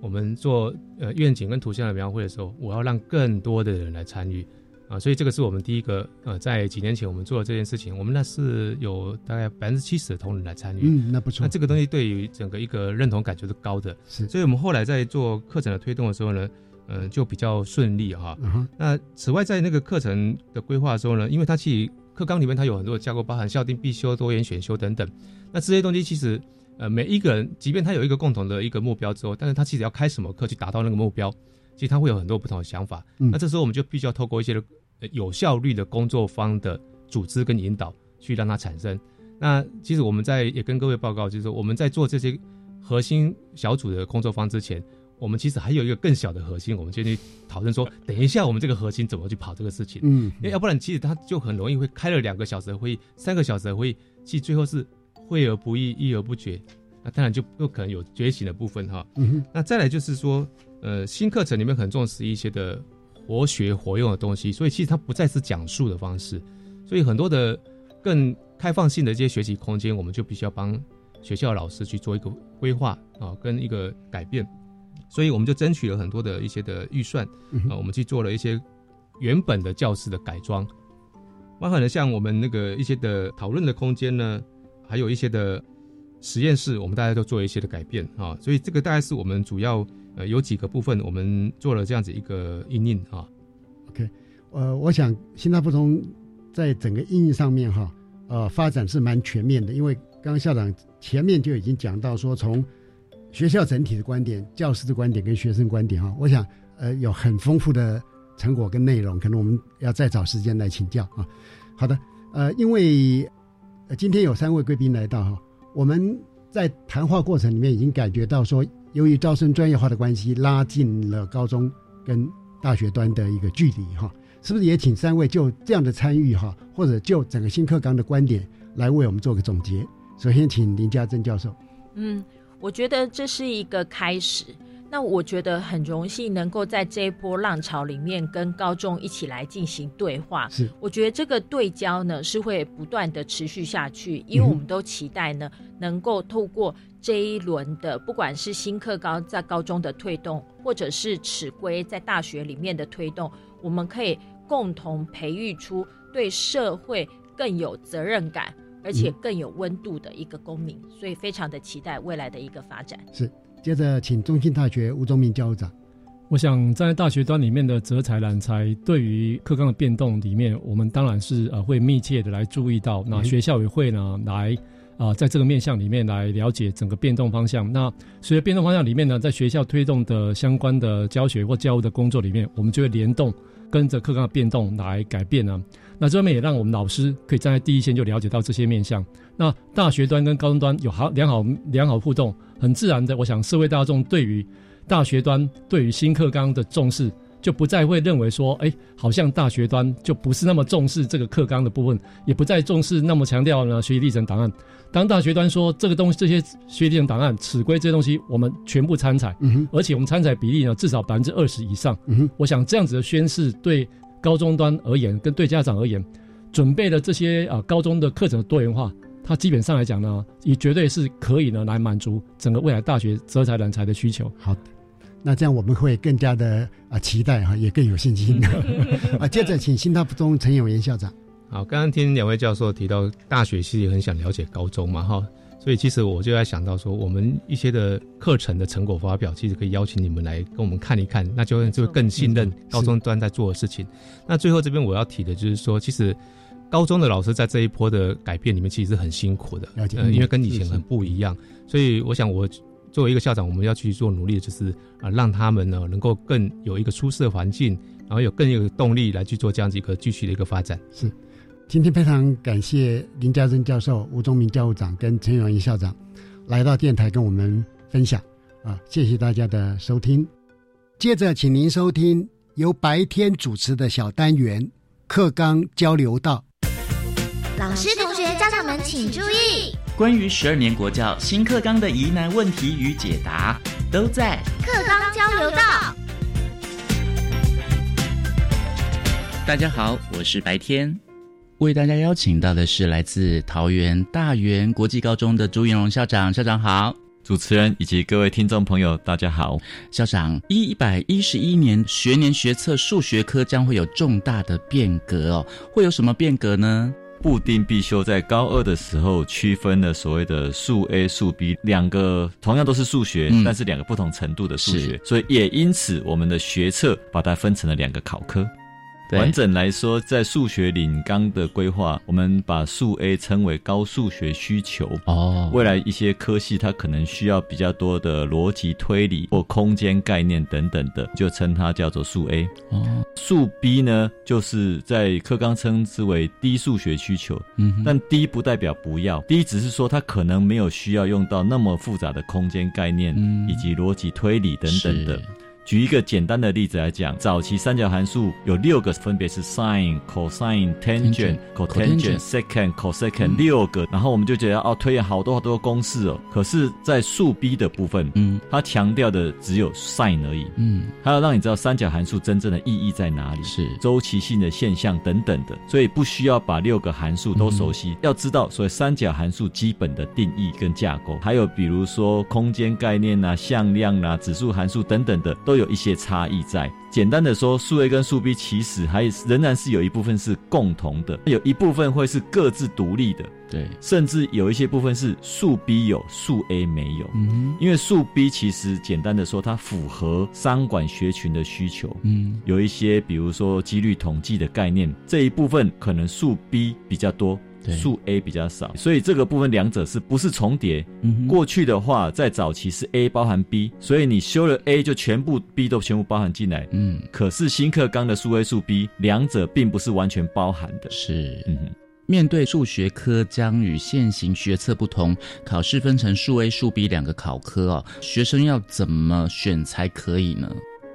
我们做呃愿景跟图像的描绘的时候，我要让更多的人来参与啊。所以这个是我们第一个呃，在几年前我们做的这件事情，我们那是有大概百分之七十的同仁来参与，嗯，那不错。那这个东西对于整个一个认同感就是高的，是。所以我们后来在做课程的推动的时候呢。呃，就比较顺利哈。嗯那此外，在那个课程的规划的时候呢，因为它其实课纲里面它有很多的架构，包含校定必修、多元选修等等。那这些东西其实，呃，每一个人，即便他有一个共同的一个目标之后，但是他其实要开什么课去达到那个目标，其实他会有很多不同的想法。嗯那这时候我们就必须要透过一些呃有效率的工作方的组织跟引导，去让它产生。那其实我们在也跟各位报告，就是说我们在做这些核心小组的工作方之前，我们其实还有一个更小的核心，我们就去讨论说，等一下我们这个核心怎么去跑这个事情。嗯因为要不然其实他就很容易会开了两个小时的会议，三个小时的会议，其实最后是会而不议，议而不决。那当然就不可能有觉醒的部分哈。嗯那再来就是说，呃，新课程里面很重视一些的活学活用的东西，所以其实它不再是讲述的方式，所以很多的更开放性的这些学习空间，我们就必须要帮学校老师去做一个规划啊，跟一个改变。所以我们就争取了很多的一些的预算啊，我们去做了一些原本的教室的改装，包含了像我们那个一些的讨论的空间呢，还有一些的实验室，我们大家都做了一些的改变啊，所以这个大概是我们主要呃有几个部分，我们做了这样子一个应用啊。OK，呃，我想新大不同在整个应用上面哈，呃，发展是蛮全面的，因为刚刚校长前面就已经讲到说，从学校整体的观点、教师的观点跟学生观点哈，我想呃有很丰富的成果跟内容，可能我们要再找时间来请教啊。好的，呃，因为今天有三位贵宾来到哈，我们在谈话过程里面已经感觉到说，由于招生专业化的关系，拉近了高中跟大学端的一个距离哈，是不是也请三位就这样的参与哈，或者就整个新课纲的观点来为我们做个总结？首先，请林家珍教授。嗯，我觉得这是一个开始。那我觉得很荣幸能够在这一波浪潮里面跟高中一起来进行对话。是，我觉得这个对焦呢是会不断的持续下去，因为我们都期待呢能够透过这一轮的，不管是新课高在高中的推动，或者是尺规在大学里面的推动，我们可以共同培育出对社会更有责任感。而且更有温度的一个公民，所以非常的期待未来的一个发展。是，接着请中信大学吴宗明教务长。我想在大学端里面的择才揽才，对于课纲的变动里面，我们当然是呃会密切的来注意到。那学校也会呢来啊、在这个面向里面来了解整个变动方向。那随着变动方向里面呢，在学校推动的相关的教学或教务的工作里面，我们就会联动跟着课纲的变动来改变呢。那这方面也让我们老师可以站在第一线就了解到这些面向。那大学端跟高中端有好良好良好互动，很自然的，我想社会大众对于大学端对于新课纲的重视，就不再会认为说，哎，好像大学端就不是那么重视这个课纲的部分，也不再重视那么强调呢学习历程档案。当大学端说这个东西，这些学习历程档案、尺规这些东西，我们全部参采，而且我们参采比例呢至少百分之二十以上。嗯，我想这样子的宣示对高中端而言，跟对家长而言，准备的这些啊、高中的课程的多元化，它基本上来讲呢，也绝对是可以呢来满足整个未来大学择才人才的需求。好的，那这样我们会更加的啊期待哈，也更有信心 啊。接着请新大附中陈永元校长。好，刚刚听两位教授提到大学其实也很想了解高中嘛，哈，所以其实我就在想到说，我们一些的课程的成果发表，其实可以邀请你们来跟我们看一看，那就就会更信任高中端在做的事情。那最后这边我要提的就是说，其实高中的老师在这一波的改变里面，其实是很辛苦的，了解呃，因为跟以前很不一样，所以我想我。作为一个校长，我们要去做努力，就是啊，让他们呢能够更有一个舒适的环境，然后有更有动力来去做这样子一个继续的一个发展。是，今天非常感谢林家珍教授、吴宗明教务长跟陈永仪校长来到电台跟我们分享啊，谢谢大家的收听。接着，请您收听由白天主持的小单元课纲交流道。老师、同学、家长们请注意，关于十二年国教新课纲的疑难问题与解答，都在课纲交流道。大家好，我是白天，为大家邀请到的是来自桃园大园国际高中的朱云龙校长，校长好。主持人以及各位听众朋友，大家好。校长，一百一十一年学年学测数学科将会有重大的变革哦，会有什么变革呢？布丁必修在高二的时候区分了所谓的数 A、数 B 两个，同样都是数学，嗯但是两个不同程度的数学，所以也因此我们的学测把它分成了两个考科。对完整来说，在数学领纲的规划，我们把数 A 称为高数学需求。哦，未来一些科系它可能需要比较多的逻辑推理或空间概念等等的，就称它叫做数 A。哦，数 B 呢，就是在课纲称之为低数学需求。嗯但低不代表不要，低只是说它可能没有需要用到那么复杂的空间概念、嗯以及逻辑推理等等的是。举一个简单的例子来讲，早期三角函数有六个，分别是 sin、cosine、tangent、cotangent、secant、cosecant 六个，然后我们就觉得哦，推演好多好多公式哦。可是，在数 B 的部分，嗯，它强调的只有 sin 而已，嗯，它要让你知道三角函数真正的意义在哪里，是。周期性的现象等等的，所以不需要把六个函数都熟悉，要知道所谓三角函数基本的定义跟架构，还有比如说空间概念啊、向量啊、指数函数等等的，都有一些差异在。简单的说，数 A 跟数 B 其实还仍然是有一部分是共同的，有一部分会是各自独立的，对，甚至有一些部分是数 B 有，数 A 没有。嗯因为数 B 其实简单的说，它符合商管学群的需求。嗯，有一些比如说几率统计的概念，这一部分可能数 B 比较多。对数 A 比较少，所以这个部分两者是不是重叠？嗯哼过去的话，在早期是 A 包含 B，所以你修了 A 就全部 B 都全部包含进来。嗯，可是新课纲的数 A 数 B 两者并不是完全包含的。是，嗯哼。面对数学科将与现行学测不同，考试分成数 A、数 B 两个考科哦，学生要怎么选才可以呢？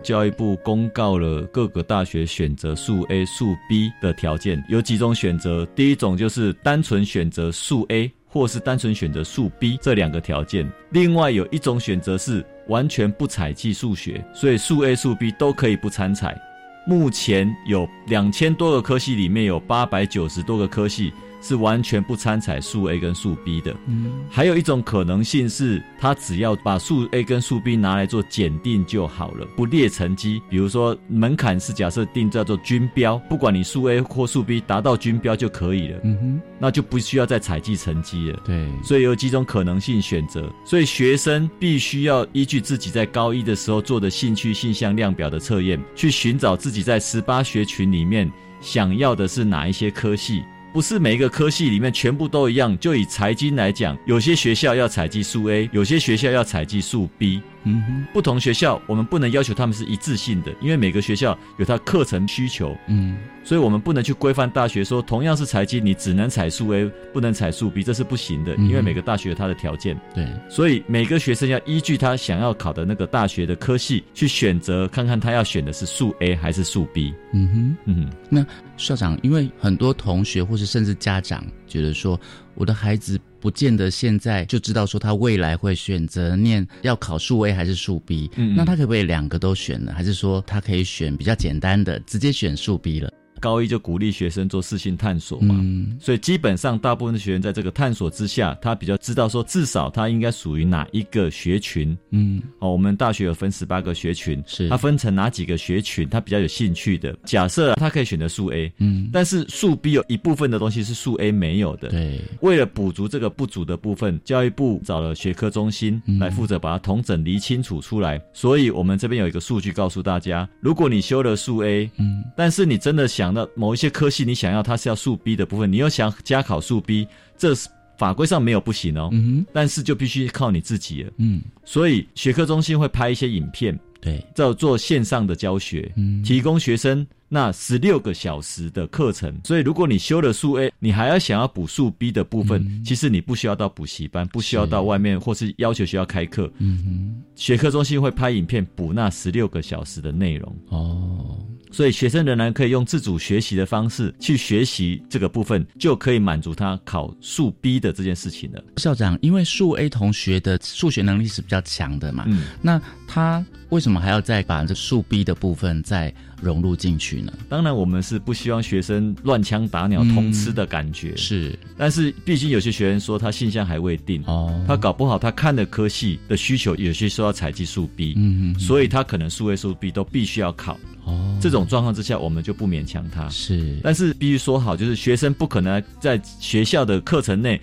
教育部公告了各个大学选择数 A、数 B 的条件，有几种选择。第一种就是单纯选择数 A，或是单纯选择数 B 这两个条件。另外有一种选择是完全不采计数学，所以数 A、数 B 都可以不参采。目前有两千多个科系，里面有八百九十多个科系是完全不参采数 A 跟数 B 的。嗯，还有一种可能性是，他只要把数 A 跟数 B 拿来做检定就好了，不列成绩。比如说门槛是假设定叫做均标，不管你数 A 或数 B 达到均标就可以了，嗯哼，那就不需要再采集成绩了。对，所以有几种可能性选择，所以学生必须要依据自己在高一的时候做的兴趣性向量表的测验，去寻找自己在十八学群里面想要的是哪一些科系。不是每一个科系里面全部都一样。就以财经来讲，有些学校要采集数 A，有些学校要采集数 B。嗯哼，不同学校我们不能要求他们是一致性的，因为每个学校有它课程需求。嗯，所以我们不能去规范大学说，同样是财经，你只能采数 A，不能采数 B，这是不行的，嗯因为每个大学有它的条件。对，所以每个学生要依据他想要考的那个大学的科系去选择，看看他要选的是数 A 还是数 B。嗯哼，嗯哼，那校长，因为很多同学或是甚至家长觉得说，我的孩子不见得现在就知道说他未来会选择念要考数 A 还是数 B，嗯嗯那他可不可以两个都选呢？还是说他可以选比较简单的，直接选数 B 了？高一就鼓励学生做事性探索嘛，嗯所以基本上大部分的学员在这个探索之下，他比较知道说至少他应该属于哪一个学群。嗯，哦，我们大学有分十八个学群，是它分成哪几个学群，他比较有兴趣的。假设他可以选择数 A，嗯，但是数 B 有一部分的东西是数 A 没有的。对，为了补足这个不足的部分，教育部找了学科中心嗯来负责把它统整理清楚出来。所以我们这边有一个数据告诉大家，如果你修了数 A，嗯，但是你真的想到某一些科系，你想要它是要数 B 的部分，你又想加考数 B，这是法规上没有不行哦，但是就必须靠你自己了。嗯，所以学科中心会拍一些影片，对，叫做线上的教学，嗯。提供学生那十六个小时的课程。所以如果你修了数 A，你还要想要补数 B 的部分，嗯其实你不需要到补习班，不需要到外面或是要求学校开课，嗯哼，学科中心会拍影片补那十六个小时的内容。哦，所以学生仍然可以用自主学习的方式去学习这个部分，就可以满足他考数 B 的这件事情了。校长，因为数 A 同学的数学能力是比较强的嘛，嗯，那他为什么还要再把这数 B 的部分再融入进去呢？当然，我们是不希望学生乱枪打鸟、嗯通吃的感觉。是，但是毕竟有些学生说他性向还未定，哦，他搞不好他看的科系的需求有些说要采集数 B，嗯嗯所以他可能数 A、数 B 都必须要考。哦，这种状况之下，我们就不勉强他。是，但是必须说好，就是学生不可能在学校的课程内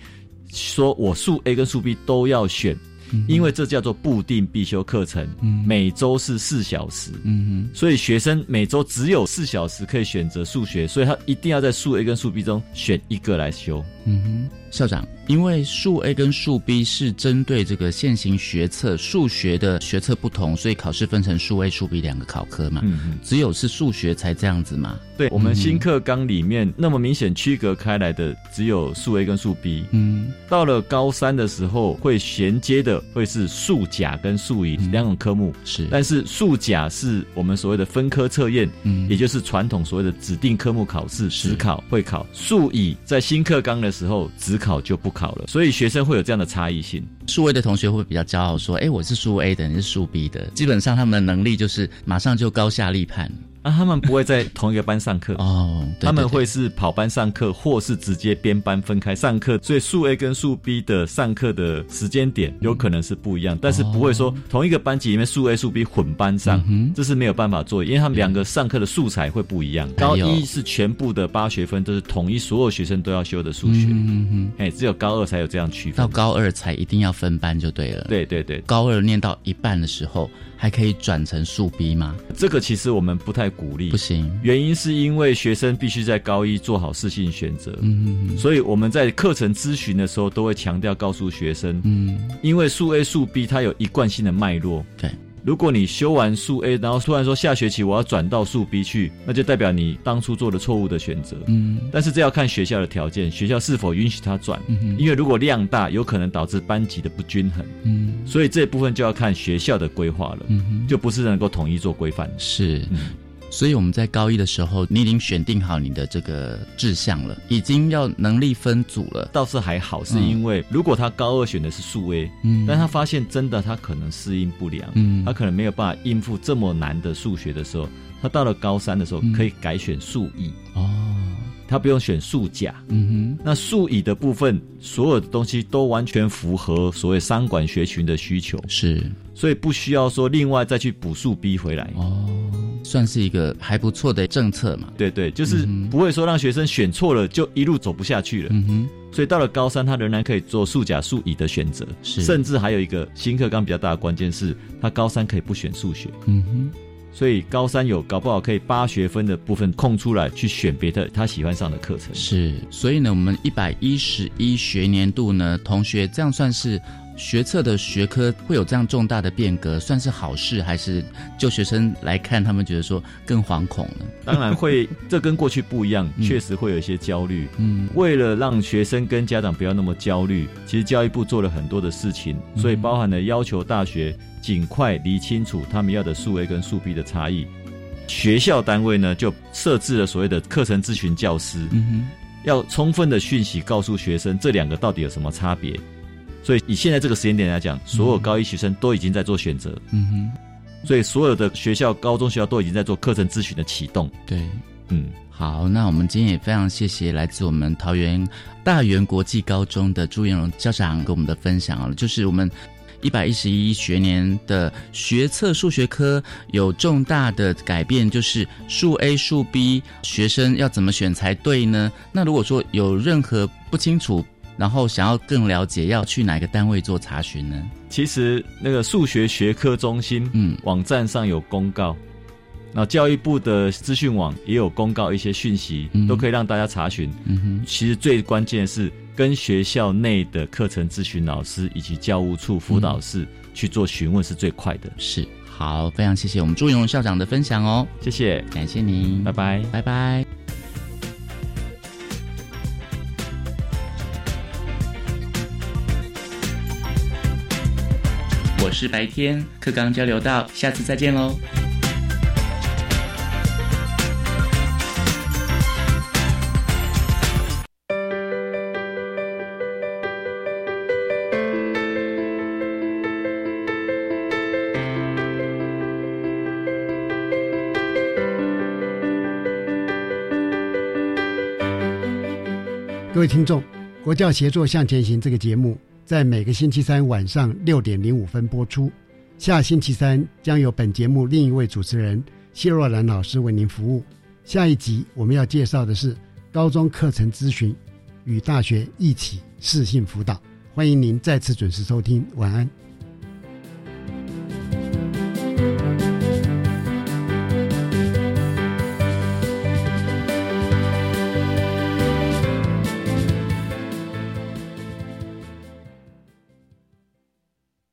说我数 A 跟数 B 都要选。因为这叫做固定必修课程，每周是四小时，所以学生每周只有四小时可以选择数学，所以他一定要在数 A 跟数 B 中选一个来修。嗯哼，校长，因为数 A 跟数 B 是针对这个现行学测数学的学测不同，所以考试分成数 A、数 B 两个考科嘛。嗯只有是数学才这样子嘛？对，我们新课纲里面那么明显区隔开来的只有数 A 跟数 B。嗯，到了高三的时候会衔接的会是数甲跟数乙两种科目。是，但是数甲是我们所谓的分科测验，嗯，也就是传统所谓的指定科目考试，实考会考。数乙在新课纲的。时候只考考就不考了，所以学生会有这样的差异性。数位的同学会比较骄傲说：“哎，我是数 A 的，你是数 B 的。”基本上他们的能力就是马上就高下立判。啊，他们不会在同一个班上课哦，他们会是跑班上课，或是直接编班分开上课。所以数 A 跟数 B 的上课的时间点有可能是不一样，但是不会说同一个班级里面数 A 数 B 混班上，这是没有办法做，因为他们两个上课的素材会不一样。高一是全部的八学分都是统一，所有学生都要修的数学，嗯嗯，哎，只有高二才有这样区分，到高二才一定要分班就对了。对对对，高二念到一半的时候。还可以转成数 B 吗？这个其实我们不太鼓励，不行。原因是因为学生必须在高一做好适性选择，嗯，所以我们在课程咨询的时候都会强调告诉学生，嗯，因为数 A 数 B 它有一贯性的脉络，对。如果你修完数 A，然后突然说下学期我要转到数 B 去，那就代表你当初做的错误的选择。嗯，但是这要看学校的条件，学校是否允许他转。嗯，因为如果量大，有可能导致班级的不均衡。嗯，所以这部分就要看学校的规划了。嗯，就不是能够统一做规范。是。所以我们在高一的时候，你已经选定好你的这个志向了，已经要能力分组了。倒是还好，是因为如果他高二选的是数 A，嗯，但他发现真的他可能适应不良，嗯，他可能没有办法应付这么难的数学的时候，他到了高三的时候可以改选数乙哦，他不用选数甲，嗯哼，那数乙的部分所有的东西都完全符合所谓三管学群的需求，是，所以不需要说另外再去补数 B 回来。哦。算是一个还不错的政策嘛？对对，就是不会说让学生选错了就一路走不下去了。嗯哼，所以到了高三，他仍然可以做数甲数乙的选择，甚至还有一个新课纲比较大的关键是，他高三可以不选数学。嗯哼，所以高三有搞不好可以八学分的部分空出来去选别的他喜欢上的课程。是，所以呢，我们一百一十一学年度呢，同学这样算是。学测的学科会有这样重大的变革，算是好事还是就学生来看，他们觉得说更惶恐呢？当然会，这跟过去不一样，确实会有一些焦虑。嗯，为了让学生跟家长不要那么焦虑，其实教育部做了很多的事情，所以包含了要求大学尽快理清楚他们要的数 A 跟数 B 的差异。学校单位呢，就设置了所谓的课程咨询教师，嗯哼，要充分的讯息告诉学生这两个到底有什么差别。所以以现在这个时间点来讲，所有高一学生都已经在做选择。嗯哼，所以所有的学校、高中学校都已经在做课程咨询的启动。对，嗯，好，那我们今天也非常谢谢来自我们桃园大园国际高中的朱彦荣校长给我们的分享啊，就是我们一百一十一学年的学测数学科有重大的改变，就是数 A、数 B 学生要怎么选才对呢？那如果说有任何不清楚，然后想要更了解，要去哪个单位做查询呢？其实那个数学学科中心，嗯，网站上有公告，那教育部的资讯网也有公告一些讯息，都可以让大家查询。嗯哼，其实最关键是跟学校内的课程咨询老师以及教务处辅导室去做询问是最快的。是，好，非常谢谢我们朱永校长的分享哦，谢谢，感谢您，拜拜，拜拜。是白天课刚交流到，下次再见喽。各位听众，国教协作向前行这个节目。在每个星期三晚上六点零五分播出。下星期三将由本节目另一位主持人谢若兰老师为您服务。下一集我们要介绍的是高中课程咨询与大学一起视信辅导，欢迎您再次准时收听，晚安。